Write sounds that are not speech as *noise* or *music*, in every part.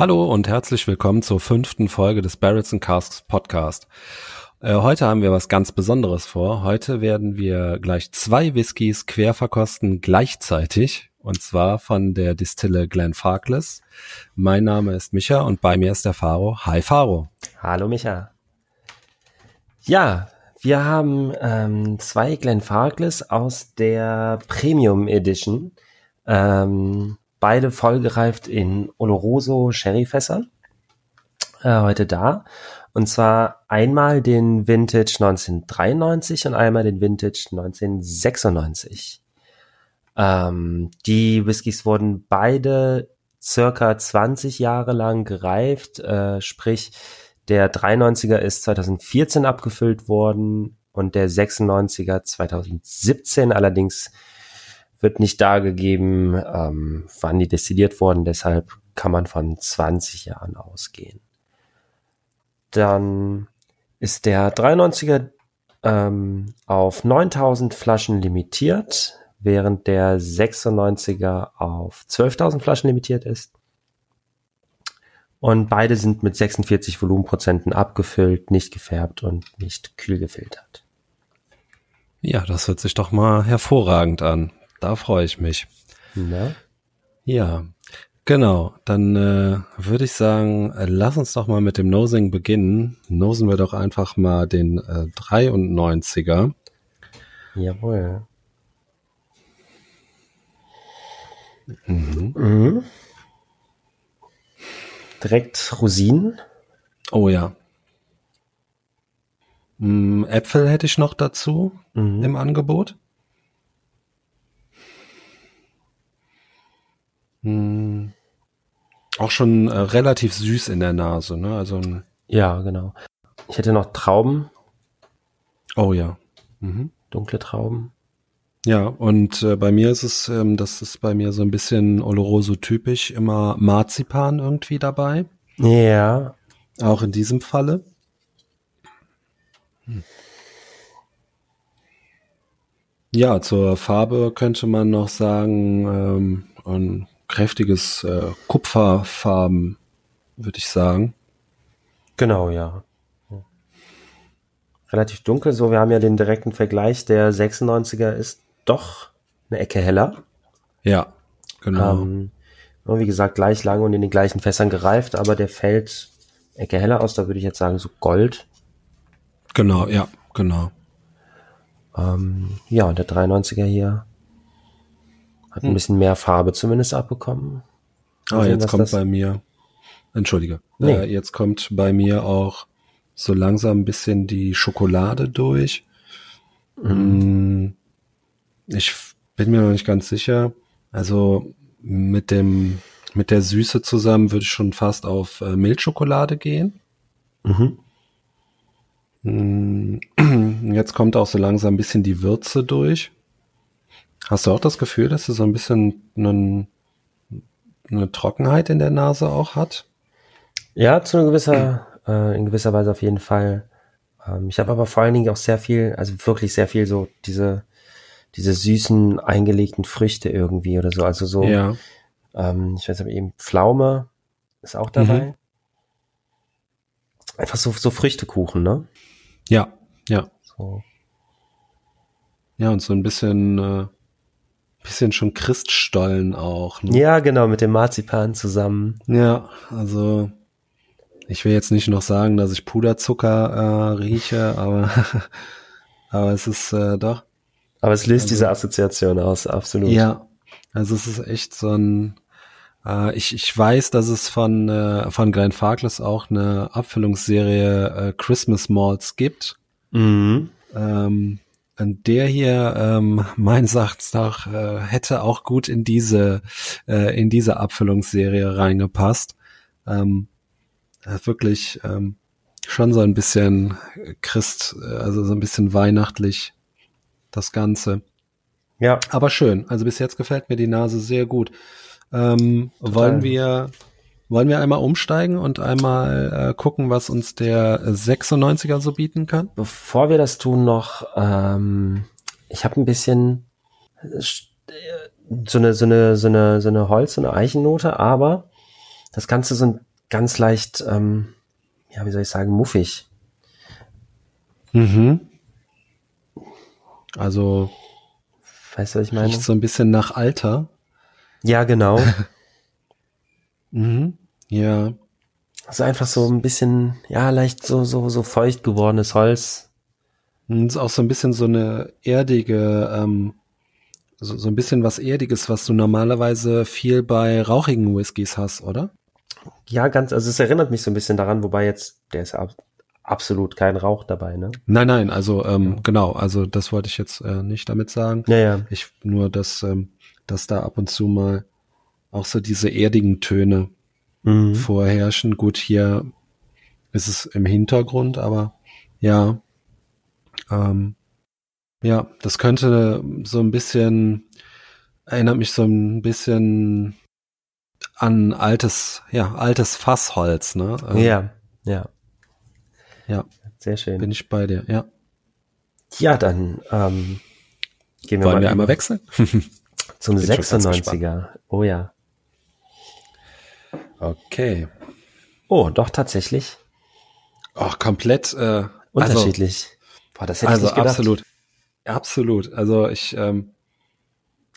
Hallo und herzlich willkommen zur fünften Folge des Barrels and Casks Podcast. Äh, heute haben wir was ganz Besonderes vor. Heute werden wir gleich zwei Whiskys quer verkosten gleichzeitig. Und zwar von der Distille Glenfarclas. Mein Name ist Micha und bei mir ist der Faro. Hi Faro. Hallo Micha. Ja, wir haben ähm, zwei Glenfarclas aus der Premium Edition. Ähm, beide vollgereift in Oloroso Sherryfässern. Äh, heute da. Und zwar einmal den Vintage 1993 und einmal den Vintage 1996. Ähm, die Whiskys wurden beide circa 20 Jahre lang gereift, äh, sprich der 93er ist 2014 abgefüllt worden und der 96er 2017 allerdings wird nicht dargegeben, ähm, wann die destilliert wurden, deshalb kann man von 20 Jahren ausgehen. Dann ist der 93er ähm, auf 9000 Flaschen limitiert, während der 96er auf 12.000 Flaschen limitiert ist. Und beide sind mit 46 Volumenprozenten abgefüllt, nicht gefärbt und nicht kühl gefiltert. Ja, das hört sich doch mal hervorragend an. Da freue ich mich. Na? Ja, genau. Dann äh, würde ich sagen, äh, lass uns doch mal mit dem Nosing beginnen. Nosen wir doch einfach mal den äh, 93er. Jawohl. Mhm. Mhm. Direkt Rosinen. Oh ja. Mm, Äpfel hätte ich noch dazu Mhm. im Angebot. Mm, Auch schon äh, relativ süß in der Nase, ne? Also Ja, genau. Ich hätte noch Trauben, oh ja. Mhm. dunkle Trauben. Ja, und äh, bei mir ist es, ähm, das ist bei mir so ein bisschen Oloroso typisch, immer Marzipan irgendwie dabei. Ja, Auch in diesem Falle. Hm. Ja, zur Farbe könnte man noch sagen, ähm, ein kräftiges äh, Kupferfarben, würde ich sagen. genau, ja. Ja. Relativ dunkel, so wir haben ja den direkten Vergleich. Der 96er ist doch eine Ecke heller. Ja, genau. Ähm, wie gesagt, gleich lang und in den gleichen Fässern gereift, aber der fällt Ecke heller aus, da würde ich jetzt sagen, so Gold. Genau, ja, genau. Ähm, ja, und der 93er hier hat ein bisschen mehr Farbe zumindest abbekommen. Ah, jetzt kommt das- bei mir, entschuldige, Nee. äh, jetzt kommt bei mir auch so langsam ein bisschen die Schokolade durch. Mm, Ich bin mir noch nicht ganz sicher. Also mit dem, mit der Süße zusammen würde ich schon fast auf äh, Milchschokolade gehen. Mhm. Mm, *clears throat* Jetzt kommt auch so langsam ein bisschen die Würze durch. Hast du auch das Gefühl, dass du so ein bisschen einen, eine Trockenheit in der Nase auch hat? Ja, zu einer gewisser, äh, in gewisser Weise auf jeden Fall. Ähm, ich habe aber vor allen Dingen auch sehr viel, also wirklich sehr viel so diese, diese süßen eingelegten Früchte irgendwie oder so. Also so, Ja. ähm, ich weiß aber eben, Pflaume ist auch dabei. Mhm. Einfach so, so Früchtekuchen, ne? Ja, ja. So. Ja, und so ein bisschen, äh, bisschen schon Christstollen auch. Ne? Ja, genau, mit dem Marzipan zusammen. Ja, also ich will jetzt nicht noch sagen, dass ich Puderzucker äh, rieche, aber, *laughs* aber es ist äh, doch. Aber es löst Also- diese Assoziation aus, absolut. Ja, also es ist echt so ein. Äh, ich, ich weiß, dass es von äh, von Glenn Farkless auch eine Abfüllungsserie äh, Christmas Malls gibt. Mhm. Ähm, der hier, ähm, *laughs* meines Erachtens nach, äh, hätte auch gut in diese, äh, in diese Abfüllungsserie reingepasst. Ähm, äh, wirklich, ähm, schon so ein bisschen Christ, also so ein bisschen weihnachtlich das Ganze. Ja. Aber schön. Also bis jetzt gefällt mir die Nase sehr gut. Ähm, wollen wir wollen wir einmal umsteigen und einmal äh, gucken, was uns der 96er so bieten kann? Bevor wir das tun, noch, ähm, ich habe ein bisschen äh, so eine, so eine, so eine, so eine Holz- und eine Eichennote, aber das Ganze so ein ganz leicht, ähm, ja, wie soll ich sagen, muffig. Mhm. Also, weißt du, was ich meine? Riecht so ein bisschen nach Alter. Ja, genau. *laughs* mhm. Ja. Also einfach so ein bisschen, ja, leicht so, so, so feucht gewordenes Holz. Und ist auch so ein bisschen so eine erdige, ähm, so, so ein bisschen was Erdiges, was du normalerweise viel bei rauchigen Whiskys hast, oder? Ja, ganz, also es erinnert mich so ein bisschen daran, wobei jetzt, der ist ab, absolut kein Rauch dabei, ne? Nein, nein, also ähm, ja. genau, also das wollte ich jetzt äh, nicht damit sagen. Ja, ja. Ich nur, dass, ähm, dass da ab und zu mal auch so diese erdigen Töne mhm. vorherrschen. Gut, hier ist es im Hintergrund, aber ja, ähm, ja, das könnte so ein bisschen, erinnert mich so ein bisschen an altes, ja, altes Fassholz, ne? Ähm, ja, ja. Ja. Sehr schön. Bin ich bei dir, ja. Ja, dann ähm, gehen wir Wollen mal wir einmal wechseln? *laughs* Zum 96er. Oh ja. Okay. Oh, doch tatsächlich. Ach, komplett äh, unterschiedlich. Also, Boah, das hätte also ich nicht gedacht. absolut. Absolut. Also ich, ähm,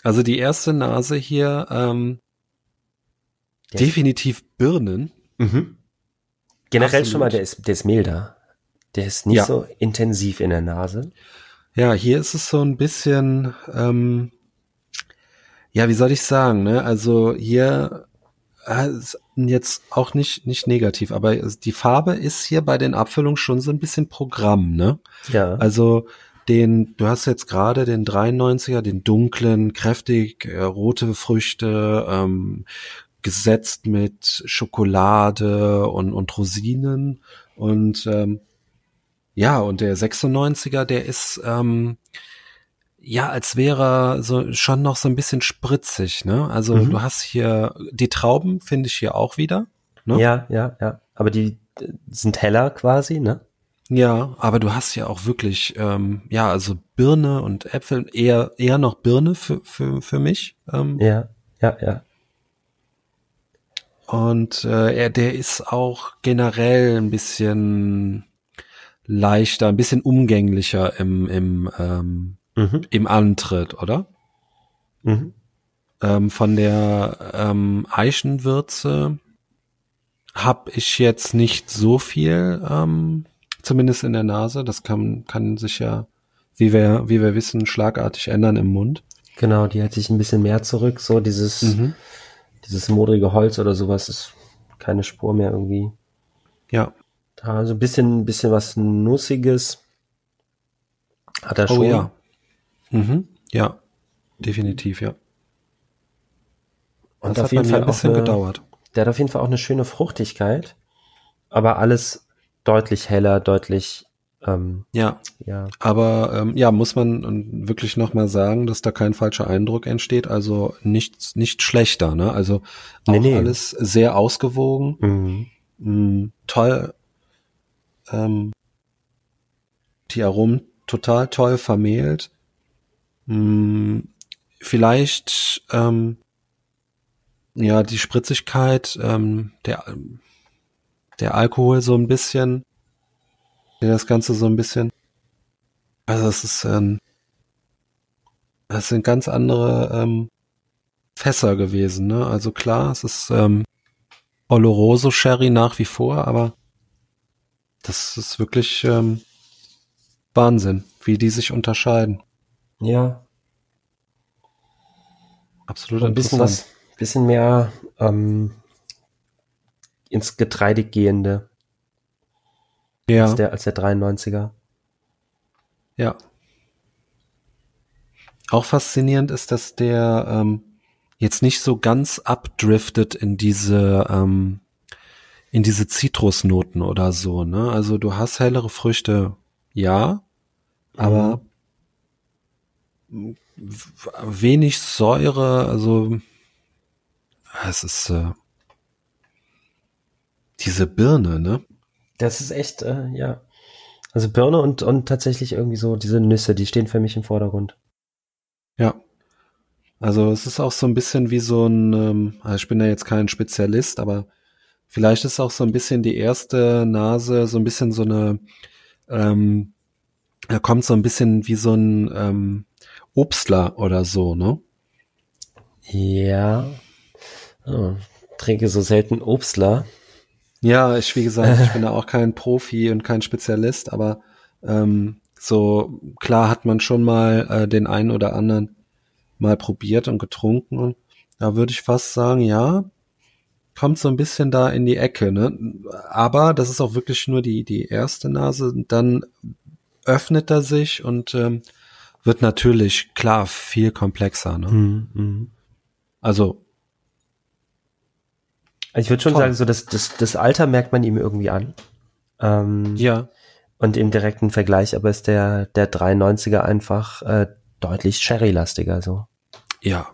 also die erste Nase hier, ähm, yes. definitiv Birnen. Mhm. Generell absolut. schon mal, der ist, der ist milder. Der ist nicht ja. so intensiv in der Nase. Ja, hier ist es so ein bisschen, ähm, ja, wie soll ich sagen, ne? Also hier jetzt auch nicht, nicht negativ, aber die Farbe ist hier bei den Abfüllungen schon so ein bisschen Programm, ne? Ja. Also den, du hast jetzt gerade den 93er, den dunklen, kräftig äh, rote Früchte, ähm, gesetzt mit Schokolade und, und Rosinen und ähm, ja, und der 96er, der ist ähm, ja, als wäre so schon noch so ein bisschen spritzig, ne? Also mhm. du hast hier die Trauben finde ich hier auch wieder. Ne? Ja, ja, ja. Aber die sind heller quasi, ne? Ja, aber du hast ja auch wirklich, ähm, ja, also Birne und Äpfel, eher, eher noch Birne für, für, für mich. Ähm. Ja, ja, ja. Und äh, er, der ist auch generell ein bisschen leichter, ein bisschen umgänglicher im, im ähm, mhm. im Antritt, oder? Mhm. Ähm, von der ähm, Eichenwürze habe ich jetzt nicht so viel, ähm, zumindest in der Nase. Das kann, kann sich ja, wie wir, wie wir wissen, schlagartig ändern im Mund. Genau, die hält sich ein bisschen mehr zurück. So dieses, mhm. dieses modrige Holz oder sowas ist keine Spur mehr irgendwie. Ja. Da so ein bisschen, ein bisschen was Nussiges hat er oh, schon. Ja. Mhm. Ja, definitiv, ja. Und das auf jeden Fall ein bisschen eine, gedauert. Der hat auf jeden Fall auch eine schöne Fruchtigkeit, aber alles deutlich heller, deutlich ähm, ja. ja. Aber ähm, ja, muss man wirklich nochmal sagen, dass da kein falscher Eindruck entsteht. Also nichts, nicht schlechter, ne? Also auch nee, nee. alles sehr ausgewogen. Mhm. Mhm, toll. Ähm, die Aromen total toll vermehlt. Mh, hm, vielleicht ähm, ja die Spritzigkeit, ähm, der der Alkohol so ein bisschen, der das Ganze so ein bisschen. Also es ist ähm, das sind ganz andere ähm, Fässer gewesen, ne? Also klar, es ist ähm, Oloroso Sherry nach wie vor, aber das ist wirklich ähm, Wahnsinn, wie die sich unterscheiden. Ja. Absolut. Ein bisschen was, bisschen mehr ähm, ins Getreide gehende. Ja. Als der, als der 93er. Ja. Auch faszinierend ist, dass der ähm, jetzt nicht so ganz abdriftet in diese ähm, in diese Zitrusnoten oder so, ne? Also du hast hellere Früchte, ja, aber wenig Säure, also es ist äh, diese Birne, ne? Das ist echt, äh, ja. Also Birne und, und tatsächlich irgendwie so diese Nüsse, die stehen für mich im Vordergrund. Ja. Also es ist auch so ein bisschen wie so ein, ähm, also ich bin ja jetzt kein Spezialist, aber vielleicht ist auch so ein bisschen die erste Nase so ein bisschen so eine, ähm, da kommt so ein bisschen wie so ein ähm, Obstler oder so, ne? Ja. Oh, trinke so selten Obstler. Ja, ich, wie gesagt, ich bin da auch kein Profi und kein Spezialist, aber ähm, so klar hat man schon mal äh, den einen oder anderen mal probiert und getrunken. Und da würde ich fast sagen, ja, kommt so ein bisschen da in die Ecke, ne? Aber das ist auch wirklich nur die, die erste Nase. Dann öffnet er sich und ähm, wird natürlich klar viel komplexer, ne? Mhm. mhm. Also ich würde schon Toll. sagen, so das, das, das Alter merkt man ihm irgendwie an. Ähm, ja. Und im direkten Vergleich aber ist der, der 93er einfach äh, deutlich Sherry-lastiger so. Ja.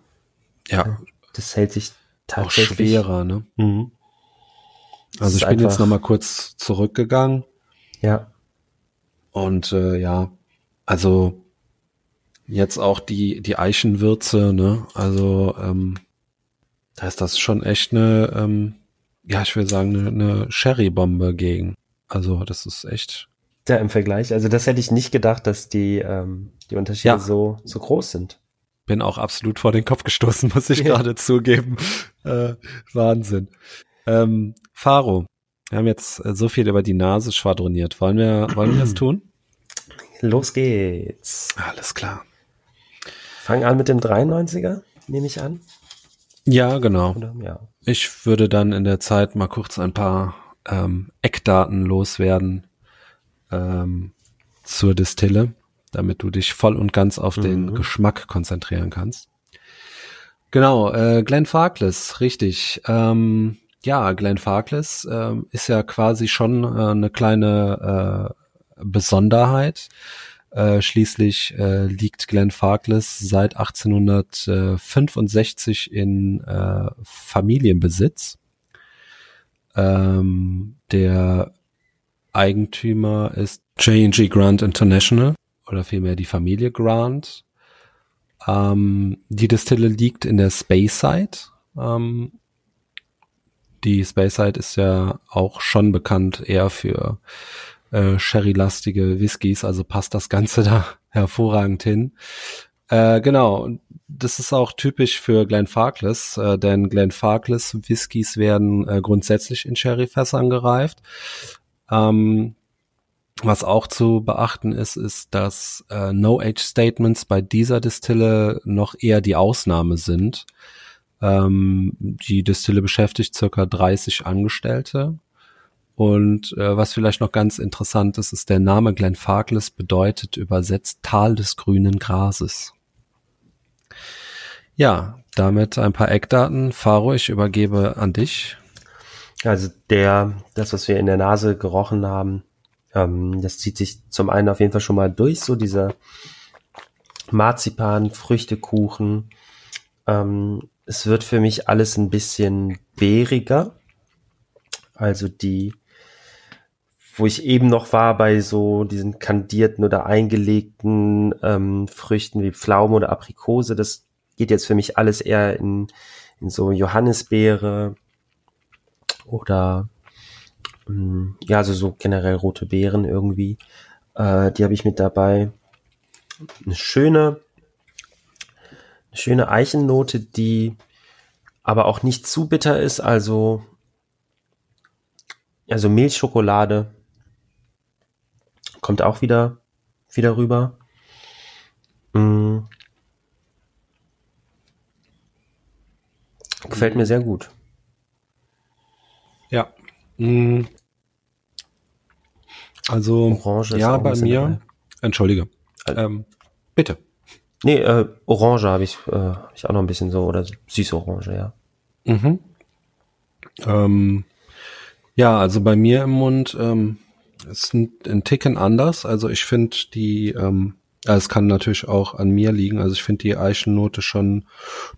Ja. Das hält sich tatsächlich. Auch schwerer, ne? Mhm. Also ich bin jetzt nochmal kurz zurückgegangen. Ja. Und äh, ja, also jetzt auch die, die Eichenwürze, ne? Also ähm, da ist das schon echt eine, ähm, ja, ich will sagen, eine, eine Sherry-Bombe gegen. Also das ist echt. Ja, im Vergleich. Also das hätte ich nicht gedacht, dass die, ähm, die Unterschiede ja. so, so groß sind. Bin auch absolut vor den Kopf gestoßen, *laughs* muss ich gerade zugeben. Äh, Wahnsinn. Ähm, Faro, wir haben jetzt äh, so viel über die Nase schwadroniert. Wollen wir, wollen wir das *clears throat* tun? Los geht's. Alles klar. Fang an mit dem 93er, nehme ich an. Ja, genau. Oder, ja. Ich würde dann in der Zeit mal kurz ein paar ähm, Eckdaten loswerden ähm, zur Distille, damit du dich voll und ganz auf mhm. den Geschmack konzentrieren kannst. Genau, äh, Glenn Farkless, richtig. Ähm, ja, Glenn Farkless äh, ist ja quasi schon äh, eine kleine äh, Besonderheit. Äh, schließlich äh, liegt Glenn Farkless seit 1865 in äh, Familienbesitz. Ähm, der Eigentümer ist J&G Grant International oder vielmehr die Familie Grant. Ähm, die Distille liegt in der Speyside. Ähm, die Speyside ist ja auch schon bekannt eher für äh, sherry-lastige Whiskys, also passt das Ganze *laughs* da hervorragend hin. Äh, genau, das ist auch typisch für Glen Farkless, äh, denn Glen Farkless Whiskys werden äh, grundsätzlich in Sherryfässern gereift. Ähm, was auch zu beachten ist, ist, dass äh, No-Age-Statements bei dieser Distille noch eher die Ausnahme sind. Ähm, die Distille beschäftigt circa 30 Angestellte und äh, was vielleicht noch ganz interessant ist, ist der Name Glen Farkless bedeutet übersetzt Tal des grünen Grases. Ja, damit ein paar Eckdaten. Faro, ich übergebe an dich. Also der, das, was wir in der Nase gerochen haben, ähm, das zieht sich zum einen auf jeden Fall schon mal durch, so dieser Marzipan, Früchtekuchen. Ähm, es wird für mich alles ein bisschen beeriger. Also die wo ich eben noch war bei so diesen kandierten oder eingelegten ähm, Früchten wie Pflaume oder Aprikose, das geht jetzt für mich alles eher in, in so Johannisbeere oder ähm, ja, also so generell rote Beeren irgendwie. Äh, die habe ich mit dabei. Eine schöne, eine schöne Eichennote, die aber auch nicht zu bitter ist, also also Milchschokolade kommt auch wieder, wieder rüber. Mhm. Gefällt mir sehr gut. Ja. Mhm. Also, Orange ja, bei mir. Dabei. Entschuldige. Ähm, bitte. Nee, äh, Orange habe ich, äh, hab ich auch noch ein bisschen so, oder süße Orange, ja. Mhm. Ähm, Ja, also bei mir im Mund ähm, ist ein, ein Ticken anders. Also ich finde die, ähm, also es kann natürlich auch an mir liegen. Also ich finde die Eichennote schon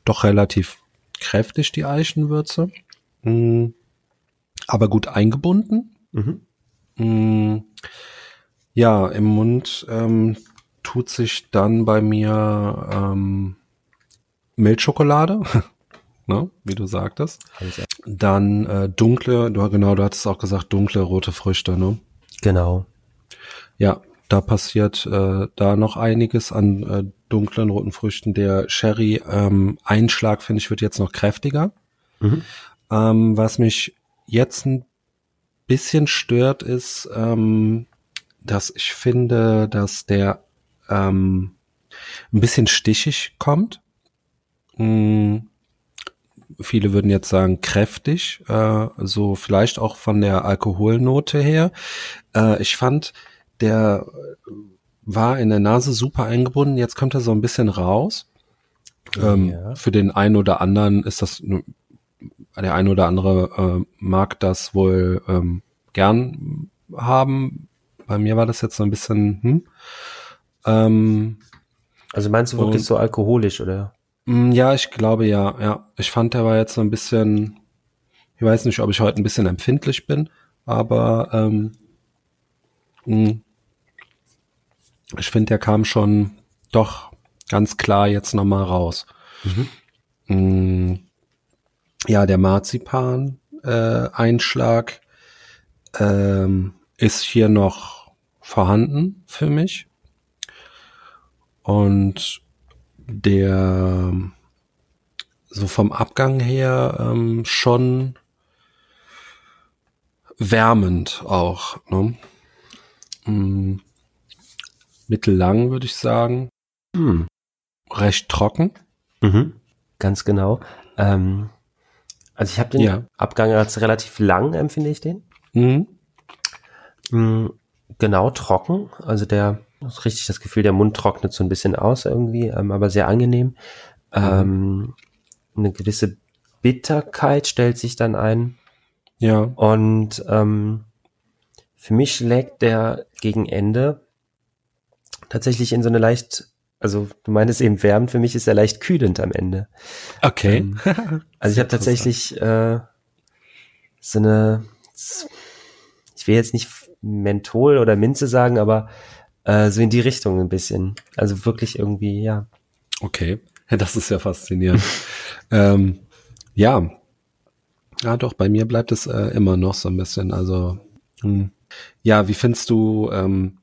doch relativ kräftig, die Eichenwürze. Mm, aber gut eingebunden. Mhm. Mm, ja, im Mund ähm, tut sich dann bei mir ähm, Milchschokolade, *laughs* ne, wie du sagtest. Dann äh, dunkle, du genau, du hattest auch gesagt, dunkle rote Früchte, ne? Genau. Ja, da passiert äh, da noch einiges an äh, dunklen roten Früchten. Der Sherry ähm, Einschlag finde ich wird jetzt noch kräftiger. Mhm. Ähm, was mich jetzt ein bisschen stört, ist, ähm, dass ich finde, dass der ähm, ein bisschen stichig kommt. Mm, viele würden jetzt sagen kräftig, äh, so vielleicht auch von der Alkoholnote her. Äh, ich fand, der war in der Nase super eingebunden, jetzt kommt er so ein bisschen raus. Ähm, Ja. Für den einen oder anderen ist das, der eine oder andere äh, mag das wohl ähm, gern haben. Bei mir war das jetzt so ein bisschen, hm. Ähm, Also meinst du wirklich Und- so alkoholisch oder? Mm, Ja, ich glaube ja, ja. Ich fand, der war jetzt so ein bisschen, ich weiß nicht, ob ich heute ein bisschen empfindlich bin, aber ähm, mh, ich finde, der kam schon doch ganz klar jetzt nochmal raus. Mm, Ja, der Marzipan äh, Einschlag ähm, ist hier noch vorhanden für mich. Und der so vom Abgang her ähm, schon wärmend auch. Ne? Mm, mittellang würde ich sagen, Hm. recht trocken. Mhm. Ganz genau. Ähm, also ich habe den Ja. Abgang als relativ lang, empfinde ich den. Mhm. Mm, Genau, trocken. Also der richtig das Gefühl, der Mund trocknet so ein bisschen aus irgendwie, ähm, aber sehr angenehm. Ähm, eine gewisse Bitterkeit stellt sich dann ein. Ja, Und ähm, für mich schlägt der gegen Ende tatsächlich in so eine leicht, also du meintest eben wärmend, für mich ist er leicht kühlend am Ende. okay. Ähm, Also ich habe tatsächlich *laughs* äh, so eine, ich will jetzt nicht Menthol oder Minze sagen, aber äh, so in die Richtung ein bisschen. Also wirklich irgendwie, ja. Okay, *laughs* das ist ja faszinierend. *laughs* ähm, ja, ja, doch. Bei mir bleibt es äh, immer noch so ein bisschen. Also hm. ja, wie findest du? Ähm,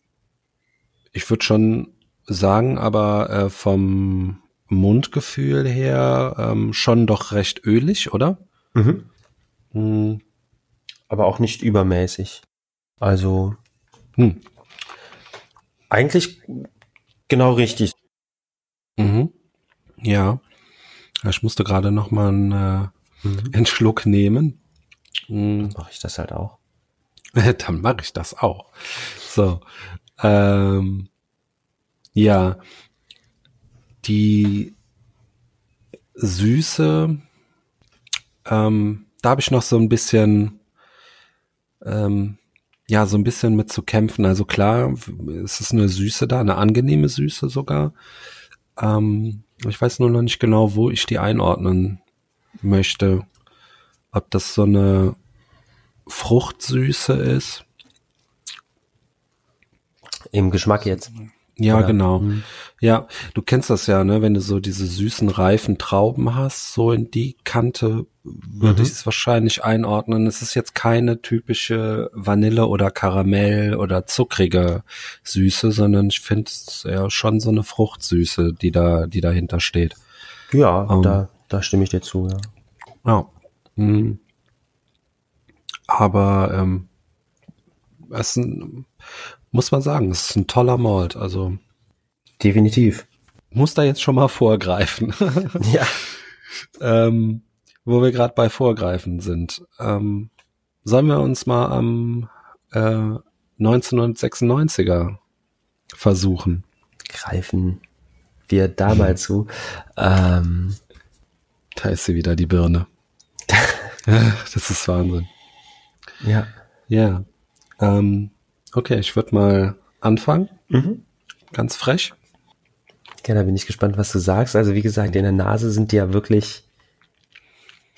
ich würde schon sagen, aber äh, vom Mundgefühl her ähm, schon doch recht ölig, oder? Hm. Aber auch nicht übermäßig. Also Hm. Eigentlich genau richtig. Mhm. Ja. Ich musste gerade noch mal einen, äh, einen Schluck nehmen. Hm. Mache ich das halt auch. *laughs* Dann mache ich das auch. So. Ähm, ja. Die Süße, ähm, da habe ich noch so ein bisschen, ähm, ja, so ein bisschen mit zu kämpfen. Also klar, es ist eine Süße da, eine angenehme Süße sogar. Ähm, ich weiß nur noch nicht genau, wo ich die einordnen möchte. Ob das so eine Fruchtsüße ist. Im Geschmack jetzt. Ja, Oder? genau. Mhm. Ja, du kennst das ja, ne, wenn du so diese süßen, reifen Trauben hast, so in die Kante würde Mhm. ich es wahrscheinlich einordnen. Es ist jetzt keine typische Vanille oder Karamell oder zuckrige Süße, sondern ich finde es ja schon so eine Fruchtsüße, die da, die dahinter steht. Ja, Ähm. da, da stimme ich dir zu, ja. Ja. Mhm. Aber ähm, es ist ein, muss man sagen, es ist ein toller Malt. Also Definitiv. muss da jetzt schon mal vorgreifen. Ja. *laughs* ähm, wo wir gerade bei Vorgreifen sind. Ähm, sollen wir uns mal am äh, 1996er versuchen? Greifen wir da mal zu. Ähm, Da ist sie wieder, die Birne. *laughs* das ist Wahnsinn. Ja. Ja. Ähm, okay, ich würde mal anfangen. Mhm. Ganz frech. Ja, da bin ich gespannt, was du sagst. Also wie gesagt, in der Nase sind die ja wirklich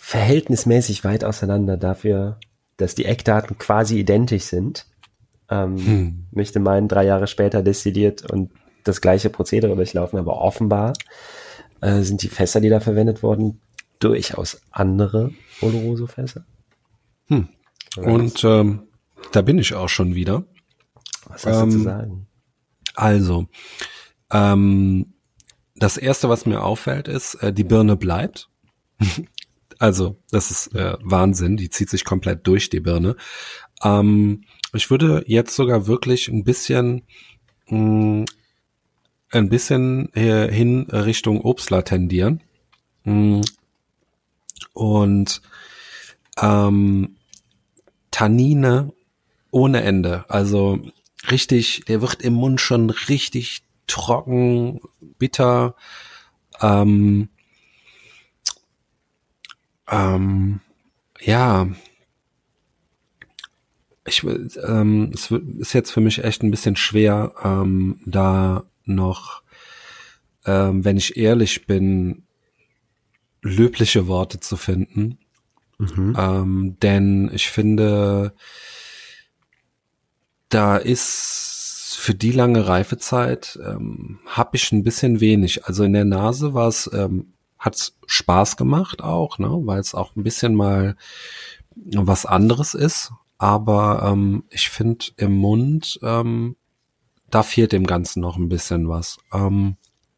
verhältnismäßig weit auseinander dafür, dass die Eckdaten quasi identisch sind. Ähm, hm. Möchte meinen, drei Jahre später destilliert und das gleiche Prozedere durchlaufen, aber offenbar äh, sind die Fässer, die da verwendet wurden, durchaus andere Oloroso-Fässer. Hm. Und ähm, da bin ich auch schon wieder. Was hast ähm, du zu sagen? Also, ähm, das erste, was mir auffällt, ist, äh, die Birne bleibt. *laughs* also, das ist äh, Wahnsinn. Die zieht sich komplett durch die Birne. Ähm, ich würde jetzt sogar wirklich ein bisschen, mh, mm, ein bisschen hin Richtung Obstler tendieren. Mh, mm, und ähm, Tannine ohne Ende. Also richtig, der wird im Mund schon richtig trocken, bitter. Ähm, ähm, ja, ich ähm, es ist jetzt für mich echt ein bisschen schwer, ähm, da noch, ähm, wenn ich ehrlich bin, löbliche Worte zu finden. Mhm. Ähm, denn ich finde, da ist für die lange Reifezeit ähm, habe ich ein bisschen wenig. Also in der Nase war es, ähm, hat Spaß gemacht auch, ne, weil es auch ein bisschen mal was anderes ist. Aber ähm, ich finde im Mund, ähm, da fehlt dem Ganzen noch ein bisschen was. Ähm,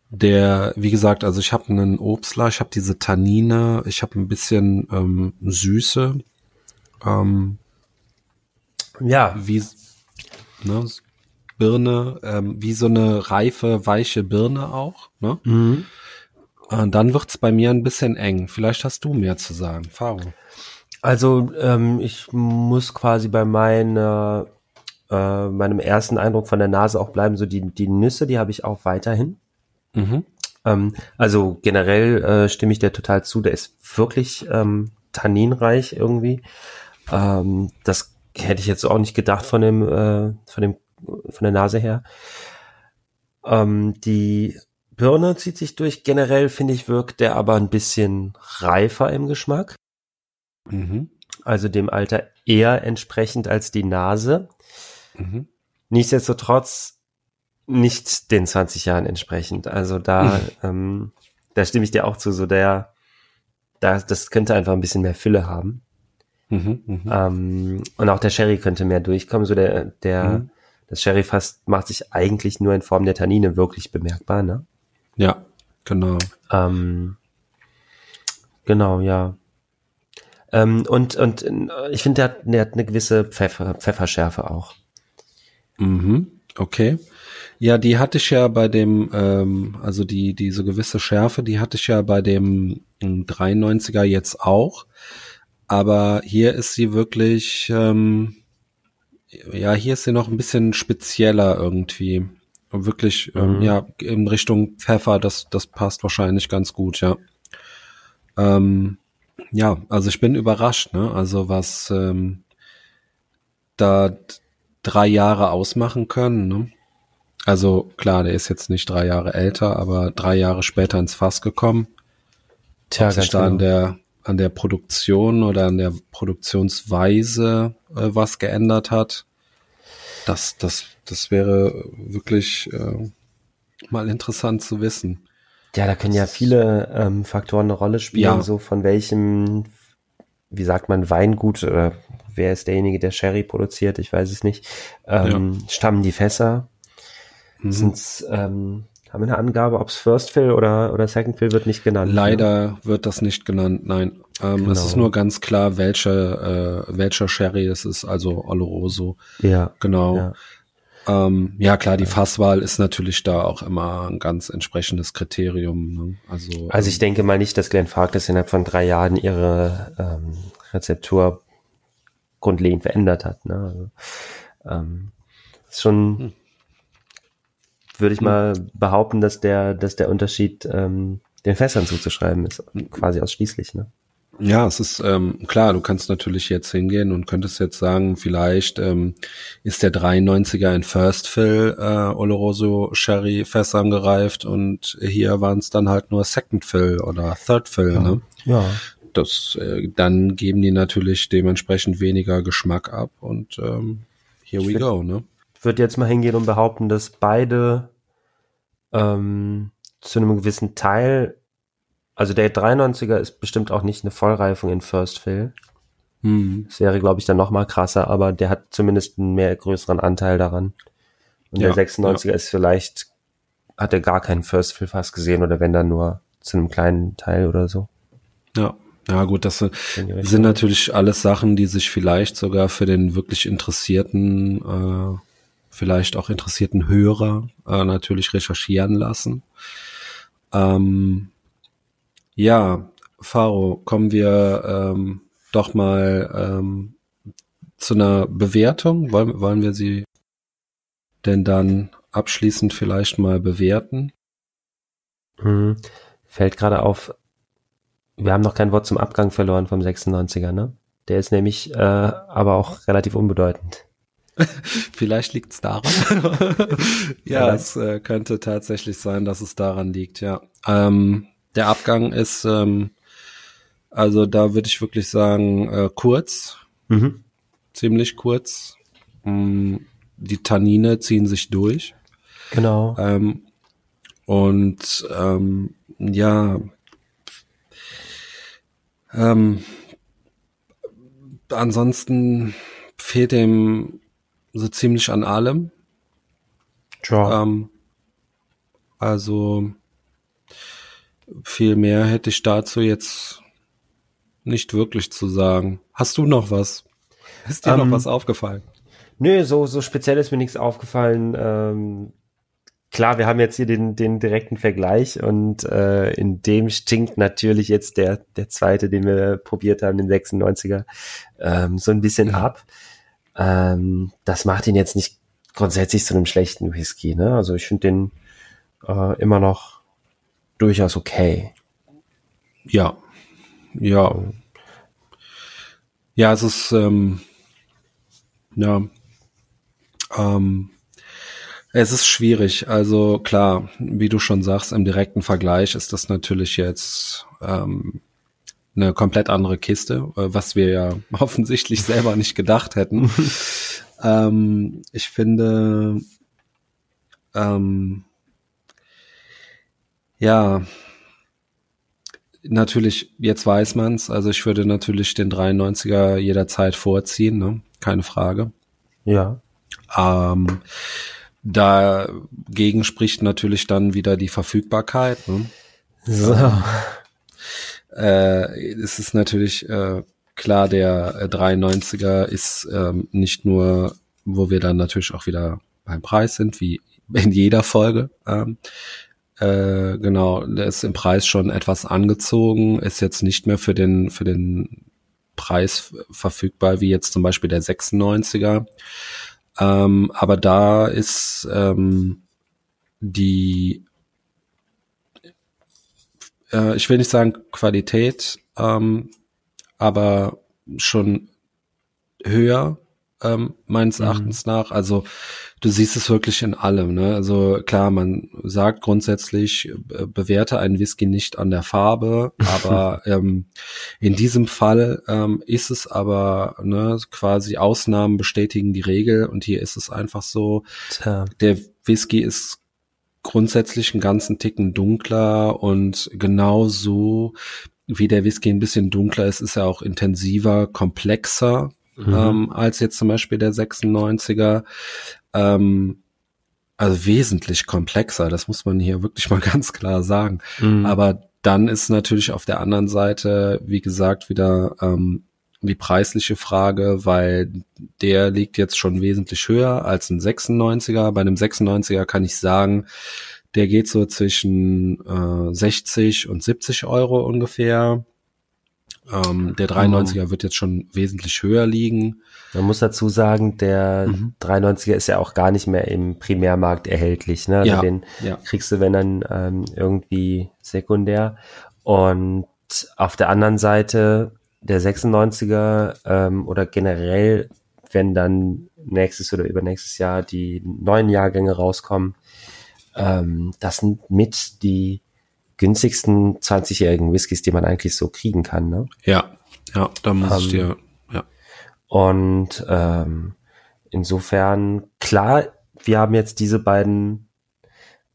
der, wie gesagt, also ich habe einen Obstler, ich habe diese Tannine, ich habe ein bisschen ähm, Süße. Ähm, ja, wie ne, Birne, ähm, wie so eine reife, weiche Birne auch. Ne? Mhm. Und dann wird's bei mir ein bisschen eng. Vielleicht hast du mehr zu sagen, Faro. Also ähm, ich muss quasi bei meiner äh, meinem ersten Eindruck von der Nase auch bleiben. So die die Nüsse, die habe ich auch weiterhin. Mhm. Ähm, also generell äh, stimme ich dir total zu. Der ist wirklich ähm, tanninreich irgendwie. Ähm, das hätte ich jetzt auch nicht gedacht von dem, äh, von dem, von der Nase her. Ähm, die Birne zieht sich durch. Generell finde ich wirkt der aber ein bisschen reifer im Geschmack. Mhm. Also dem Alter eher entsprechend als die Nase. Mhm. Nichtsdestotrotz nicht den 20 Jahren entsprechend. Also da, *laughs* ähm, da stimme ich dir auch zu, so der, da, das könnte einfach ein bisschen mehr Fülle haben. Mhm, mh. ähm, und auch der Sherry könnte mehr durchkommen. So der, der, mhm. das Sherry fast macht sich eigentlich nur in Form der Tannine wirklich bemerkbar, ne? Ja, genau. Ähm, genau, ja. Ähm, und, und ich finde, der, hat, der hat eine gewisse Pfeffer, Pfefferschärfe auch. Mhm, okay. Ja, die hatte ich ja bei dem, ähm, also die, diese gewisse Schärfe, die hatte ich ja bei dem 93er jetzt auch. Aber hier ist sie wirklich, ähm, ja, hier ist sie noch ein bisschen spezieller irgendwie. Wirklich, ähm, mhm. ja, in Richtung Pfeffer, das, das passt wahrscheinlich ganz gut, ja. Ähm, ja, also ich bin überrascht, ne? Also was ähm, da drei Jahre ausmachen können, ne? Also klar, der ist jetzt nicht drei Jahre älter, aber drei Jahre später ins Fass gekommen. Tja, Ob sich da genau. an der an der Produktion oder an der Produktionsweise äh, was geändert hat, das das das wäre wirklich äh, mal interessant zu wissen. Ja, da können ja viele ähm, Faktoren eine Rolle spielen, ja. so von welchem, wie sagt man, Weingut oder wer ist derjenige, der Sherry produziert, ich weiß es nicht, ähm, ja. stammen die Fässer, Mhm. Sind's, ähm, haben wir eine Angabe, ob es First Fill oder, oder Second Fill wird nicht genannt? Leider ne? wird das nicht genannt, nein. Ähm, genau. Es ist nur ganz klar, welcher, äh, welcher Sherry es ist, also Oloroso. Ja. Genau. Ja. Ähm, ja, klar, die Fasswahl ist natürlich da auch immer ein ganz entsprechendes Kriterium. Ne? Also, also ich ähm, denke mal nicht, dass Glenn Farkas innerhalb von drei Jahren ihre ähm, Rezeptur grundlegend verändert hat. Ne? Also, ähm, ist schon, hm würde ich hm. mal behaupten, dass der, dass der Unterschied ähm, den Fässern zuzuschreiben ist, quasi ausschließlich. Ne? Ja, es ist ähm, klar, du kannst natürlich jetzt hingehen und könntest jetzt sagen, vielleicht ähm, ist der 93er in First Fill äh, Oloroso Sherry Fässern gereift und hier waren es dann halt nur Second Fill oder Third Fill, ja. ne? Ja. Das, äh, dann geben die natürlich dementsprechend weniger Geschmack ab und ähm, here we go, ne? Ich würde jetzt mal hingehen und behaupten, dass beide ähm, zu einem gewissen Teil also der 93er ist bestimmt auch nicht eine Vollreifung in First Fill. Hm. Das wäre, glaube ich, dann noch mal krasser, aber der hat zumindest einen mehr größeren Anteil daran. Und Ja, der 96er ist vielleicht, hat er gar keinen First Fill fast gesehen oder wenn dann nur zu einem kleinen Teil oder so. Ja. Ja gut, das sind natürlich alles Sachen, die sich vielleicht sogar für den wirklich interessierten, äh, vielleicht auch interessierten Hörer äh, natürlich recherchieren lassen. Ähm, ja, Faro, kommen wir ähm, doch mal ähm, zu einer Bewertung. Wollen, wollen wir sie denn dann abschließend vielleicht mal bewerten? Mhm. Fällt gerade auf, wir haben noch kein Wort zum Abgang verloren vom 96er, ne? Der ist nämlich äh, aber auch relativ unbedeutend. *laughs* Vielleicht liegt's daran. *laughs* ja, Ja. es äh, könnte tatsächlich sein, dass es daran liegt, ja. Ähm, der Abgang ist, ähm, also da würde ich wirklich sagen, äh, kurz, Mhm. ziemlich kurz. Mm, die Tannine ziehen sich durch. Genau. Ähm, und ähm, ja, ähm, ansonsten fehlt ihm so ziemlich an allem. Ja. Ähm, also viel mehr hätte ich dazu jetzt nicht wirklich zu sagen. Hast du noch was? Ist dir Ähm, noch was aufgefallen? Nö, so, so speziell ist mir nichts aufgefallen. Ähm, klar, wir haben jetzt hier den, den direkten Vergleich und äh, in dem stinkt natürlich jetzt der, der zweite, den wir probiert haben, den 96er, ähm, so ein bisschen ab. Ähm, das macht ihn jetzt nicht grundsätzlich zu einem schlechten Whisky. Ne? Also ich finde den äh, immer noch durchaus okay. Ja, ja. Ja, es ist, ähm, ja, ähm, es ist schwierig. Also klar, wie du schon sagst, im direkten Vergleich ist das natürlich jetzt ähm, eine komplett andere Kiste, äh, was wir ja *laughs* offensichtlich selber nicht gedacht hätten. *laughs* ähm, ich finde, ähm, ja, natürlich, jetzt weiß man's. Also ich würde natürlich den 93er jederzeit vorziehen, ne? keine Frage. Ja. Ähm, dagegen spricht natürlich dann wieder die Verfügbarkeit. Ne? So. Äh, es ist natürlich äh, klar, der äh, 93er ist ähm, nicht nur, wo wir dann natürlich auch wieder beim Preis sind, wie in jeder Folge. Ähm, äh, genau, der ist im Preis schon etwas angezogen, ist jetzt nicht mehr für den für den Preis verfügbar, wie jetzt zum Beispiel der 96er. Ähm, aber da ist ähm, die äh, ich will nicht sagen Qualität, ähm, aber schon höher ähm, meines Mhm. Erachtens nach. Also du siehst es wirklich in allem. Ne? Also klar, man sagt grundsätzlich, äh, bewerte einen Whisky nicht an der Farbe, *laughs* aber ähm, in diesem Fall ähm, ist es aber ne, quasi Ausnahmen bestätigen die Regel und hier ist es einfach so, Tja. der Whisky ist grundsätzlich einen ganzen Ticken dunkler und genauso wie der Whisky ein bisschen dunkler ist, ist er auch intensiver, komplexer Mhm. ähm, als jetzt zum Beispiel der 96er. Ähm, also wesentlich komplexer, das muss man hier *laughs* wirklich mal ganz klar sagen. Mhm. Aber dann ist natürlich auf der anderen Seite, wie gesagt, wieder ähm, die preisliche Frage, weil der liegt jetzt schon wesentlich höher als ein 96er. Bei einem 96er kann ich sagen, der geht so zwischen äh, 60 und 70 Euro ungefähr. Ähm, der 93er wird jetzt schon wesentlich höher liegen. Man muss dazu sagen, der Mhm. 93er ist ja auch gar nicht mehr im Primärmarkt erhältlich. Ne? Also Ja, den ja. kriegst du, wenn dann ähm, irgendwie sekundär. Und auf der anderen Seite der 96er ähm, oder generell, wenn dann nächstes oder übernächstes Jahr die neuen Jahrgänge rauskommen, ähm, das sind mit die günstigsten 20-jährigen Whiskys, die man eigentlich so kriegen kann. Ne? Ja, ja, da muss ähm, ich dir, ja. Und ähm, insofern, klar, wir haben jetzt diese beiden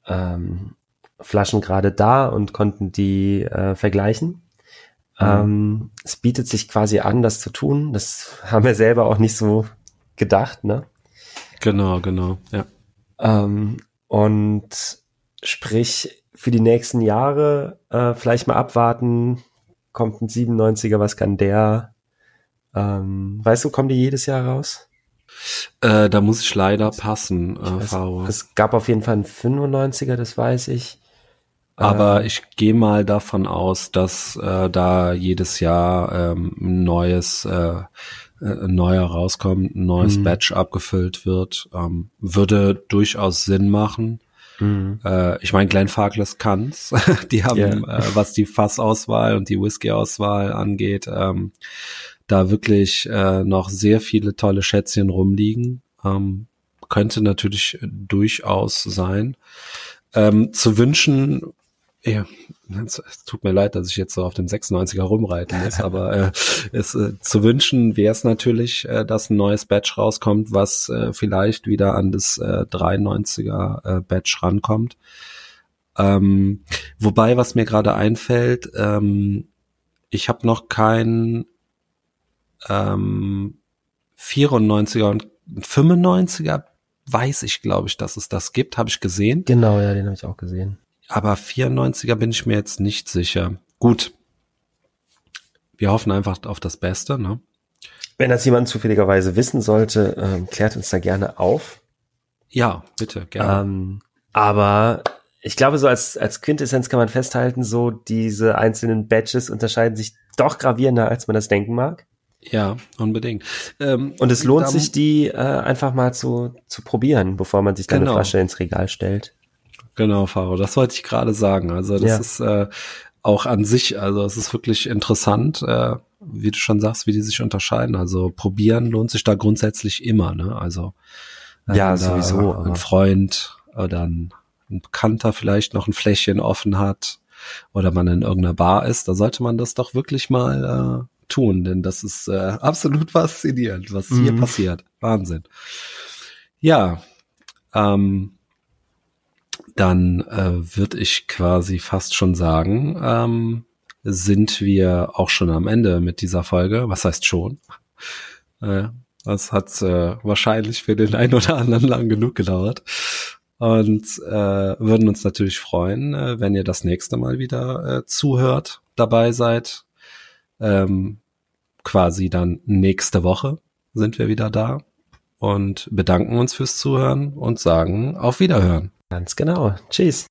ähm, Flaschen gerade da und konnten die äh, vergleichen. Mhm. Ähm, es bietet sich quasi an, das zu tun. Das *laughs* haben wir selber auch nicht so gedacht, ne? Genau, genau, ja. Ähm, und sprich, für die nächsten Jahre äh, vielleicht mal abwarten, kommt ein 97er, was kann der? Ähm, weißt du, kommen die jedes Jahr raus? Äh, da muss ich leider passen, äh, weiß, Es gab auf jeden Fall einen 95er, das weiß ich. Aber äh, ich gehe mal davon aus, dass äh, da jedes Jahr ähm, ein neues, äh, äh ein neuer rauskommt, ein neues mhm. Batch abgefüllt wird. Ähm, würde durchaus Sinn machen. Mhm. Äh, ich meine, Glenn Farkless kann's. *laughs* die haben, yeah. äh, was die Fassauswahl und die Whisky-Auswahl angeht, ähm, da wirklich äh, noch sehr viele tolle Schätzchen rumliegen. Ähm, könnte natürlich durchaus sein. Ähm, zu wünschen ja, es, tut mir leid, dass ich jetzt so auf dem 96er rumreiten muss, aber äh, *laughs* es äh, zu wünschen wäre es natürlich, äh, dass ein neues Batch rauskommt, was äh, vielleicht wieder an das äh, 93er äh, Batch rankommt. Ähm, wobei, was mir gerade einfällt, ähm, ich habe noch kein ähm, 94er und 95er weiß ich, glaube ich, dass es das gibt, habe ich gesehen. Genau, ja, den habe ich auch gesehen aber 94er bin ich mir jetzt nicht sicher. Gut. Wir hoffen einfach auf das Beste, ne? Wenn das jemand zufälligerweise wissen sollte, ähm, klärt uns da gerne auf. Ja, bitte, gerne. Ähm, aber ich glaube, so als, als Quintessenz kann man festhalten, so diese einzelnen Badges unterscheiden sich doch gravierender, als man das denken mag. Ja, unbedingt. Ähm, und es lohnt sich, die äh, einfach mal zu, zu probieren, bevor man sich dann genau. eine Flasche ins Regal stellt. Genau, Faro, das wollte ich gerade sagen. Also das ja. ist äh, auch an sich, also es ist wirklich interessant, äh, wie du schon sagst, wie die sich unterscheiden. Also probieren lohnt sich da grundsätzlich immer, ne? Also äh, ja, sowieso. Ein Freund oder ein, ein Bekannter vielleicht noch ein Fläschchen offen hat oder man in irgendeiner Bar ist, da sollte man das doch wirklich mal äh, tun, denn das ist äh, *laughs* absolut faszinierend, was mhm. hier passiert. Wahnsinn. Ja, ähm, dann äh, würde ich quasi fast schon sagen, ähm, sind wir auch schon am Ende mit dieser Folge. Was heißt schon? Äh, das hat äh, wahrscheinlich für den einen oder anderen lang genug gedauert. Und äh, würden uns natürlich freuen, äh, wenn ihr das nächste Mal wieder äh, zuhört, dabei seid. Ähm, quasi dann nächste Woche sind wir wieder da und bedanken uns fürs Zuhören und sagen auf Wiederhören. Ganz genau. Tschüss.